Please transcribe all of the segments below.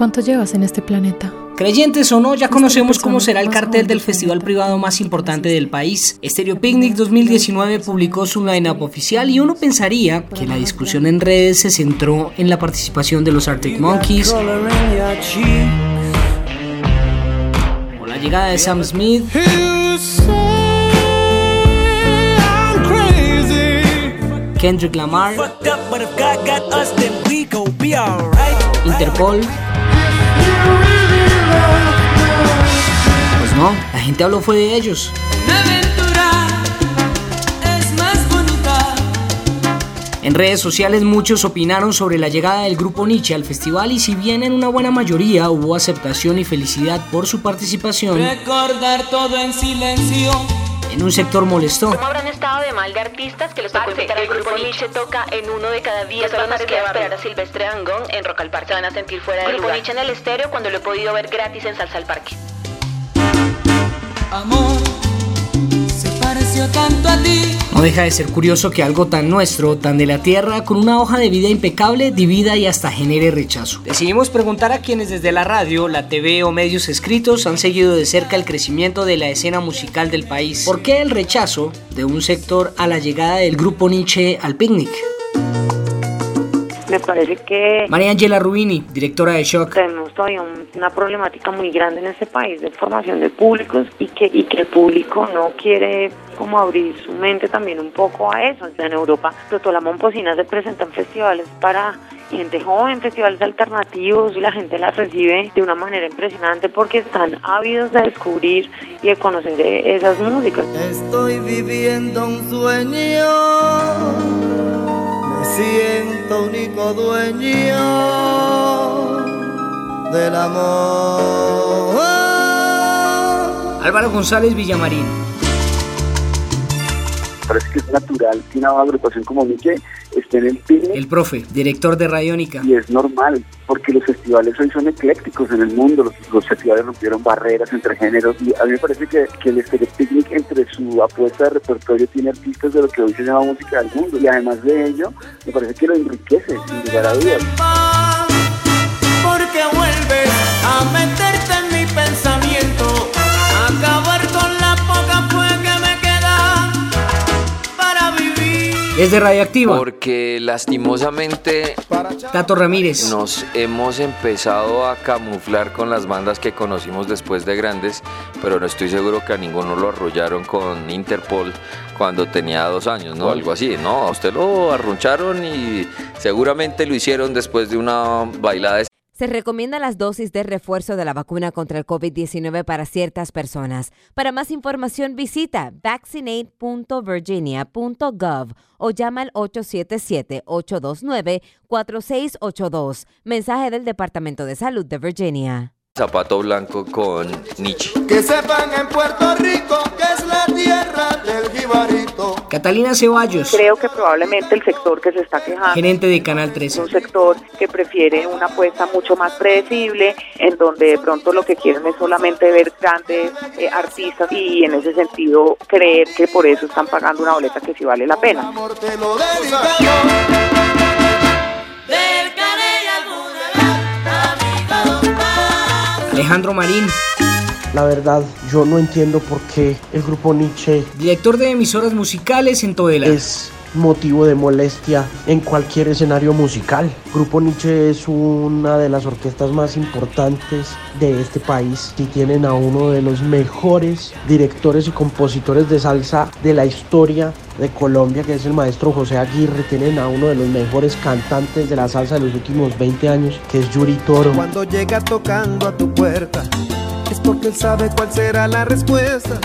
¿Cuánto llevas en este planeta? Creyentes o no, ya conocemos cómo será el cartel del festival privado más importante del país. Stereo Picnic 2019 publicó su line-up oficial y uno pensaría que la discusión en redes se centró en la participación de los Arctic Monkeys o la llegada de Sam Smith. Kendrick Lamar, Interpol. Pues no, la gente habló fue de ellos. En redes sociales muchos opinaron sobre la llegada del grupo Nietzsche al festival y si bien en una buena mayoría hubo aceptación y felicidad por su participación, Recordar todo en silencio. En un sector molestó. ¿Cómo habrán estado de mal de artistas que los tocó invitar al grupo Nietzsche toca en uno de cada diez solo nos queda esperar a Silvestre Dangond en Rock al Parque. Se van a sentir fuera del grupo Nietzsche en el estéreo cuando lo he podido ver gratis en Salsa al Parque. Amor, No deja de ser curioso que algo tan nuestro, tan de la tierra, con una hoja de vida impecable, divida y hasta genere rechazo. Decidimos preguntar a quienes desde la radio, la TV o medios escritos han seguido de cerca el crecimiento de la escena musical del país. ¿Por qué el rechazo de un sector a la llegada del grupo Nietzsche al picnic? Me parece que María Angela Rubini, directora de Shock. tenemos todavía un- una problemática muy grande en este país de formación de públicos y que, y que el público no quiere como abrir su mente también un poco a eso. En Europa, la Momposina se presenta en festivales para gente joven, festivales alternativos y la gente las recibe de una manera impresionante porque están ávidos de descubrir y de conocer esas músicas. Estoy viviendo un sueño. Siento único dueño del amor. Álvaro González Villamarín. Parece que es natural que una agrupación como Nietzsche esté en el picnic El profe, director de Radiónica. y es normal, porque los festivales hoy son eclécticos en el mundo, los, los festivales rompieron barreras entre géneros y a mí me parece que, que el Stereo Picnic entre su apuesta de repertorio tiene artistas de lo que hoy se llama música del mundo y además de ello me parece que lo enriquece sin lugar a dudas. Vivir. Desde Radioactiva, Porque lastimosamente Tato Ramírez. nos hemos empezado a camuflar con las bandas que conocimos después de grandes, pero no estoy seguro que a ninguno lo arrollaron con Interpol cuando tenía dos años, ¿no? Algo así, ¿no? A usted lo arruncharon y seguramente lo hicieron después de una bailada Se recomienda las dosis de refuerzo de la vacuna contra el COVID-19 para ciertas personas. Para más información visita vaccinate.virginia.gov o llama al 877-829-4682. Mensaje del Departamento de Salud de Virginia. zapato blanco con Nietzsche. Que sepan en Puerto Rico que es la tierra del jibarito. Catalina Ceballos, Creo que probablemente el sector que se está quejando gerente de Canal es 13. un sector que prefiere una apuesta mucho más predecible, en donde de pronto lo que quieren es solamente ver grandes eh, artistas y en ese sentido creer que por eso están pagando una boleta que sí vale la pena. Alejandro Marín, La verdad, yo no entiendo por qué el grupo Nietzsche director de emisoras musicales en Todela. es motivo de molestia en cualquier escenario musical. Grupo Nietzsche es una de las orquestas más importantes de este país y tienen a uno de los mejores directores y compositores de salsa de la historia de Colombia, que es el maestro José Aguirre. Tienen a uno de los mejores cantantes de la salsa de los últimos 20 años, que es Yuri Toro. Cuando llega tocando a tu puerta, es porque él sabe cuál será la respuesta.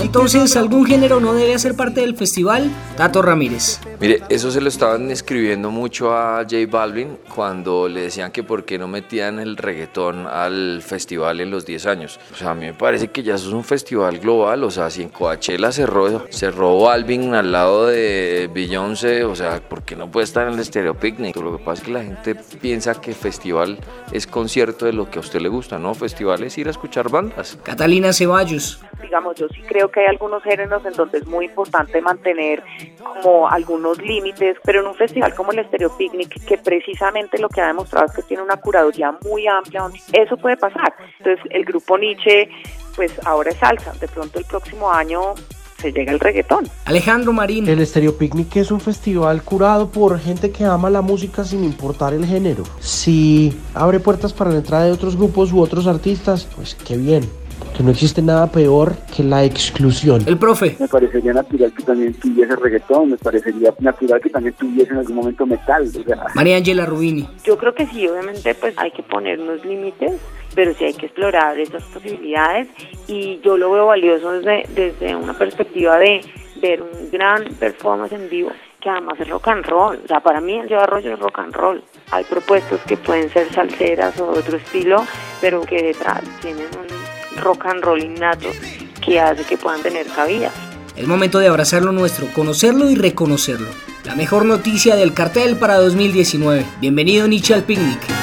Entonces, ¿algún género no debe hacer parte del festival? Tato Ramírez. Mire, eso se lo estaban escribiendo mucho a J Balvin cuando le decían que por qué no metían el reggaetón al festival en los 10 años. O sea, a mí me parece que ya eso es un festival global, o sea, si en Coachella cerró, cerró Balvin al lado de Beyoncé, o sea, ¿por qué no puede estar en el Stereo Picnic? Lo que pasa es que la gente piensa que festival es concierto de lo que a usted le gusta, ¿no? Festival es ir a escuchar bandas. Catalina Ceballos. Digamos, yo sí creo que hay algunos géneros en donde es muy importante mantener como algunos límites, pero en un festival como el Stereo Picnic, que precisamente lo que ha demostrado es que tiene una curaduría muy amplia, eso puede pasar. Entonces, el grupo Nietzsche, pues ahora es salsa, de pronto el próximo año se llega el reggaetón. Alejandro Marín. El Stereo Picnic es un festival curado por gente que ama la música sin importar el género. Si abre puertas para la entrada de otros grupos u otros artistas, pues qué bien. Que no existe nada peor que la exclusión. El profe. Me parecería natural que también tuviese reggaetón, me parecería natural que también tuviese en algún momento metal. O sea. María Ángela Rubini. Yo creo que sí, obviamente pues hay que poner unos límites, pero sí hay que explorar esas posibilidades y yo lo veo valioso desde, desde una perspectiva de ver un gran performance en vivo que además es rock and roll. O sea, para mí el Lleva Arroyo es rock and roll. Hay propuestos que pueden ser salseras o de otro estilo, pero que detrás tienen un rock and roll innato que hace que puedan tener cabida. Es momento de abrazar lo nuestro, conocerlo y reconocerlo. La mejor noticia del cartel para 2019. Bienvenido Nietzsche al picnic.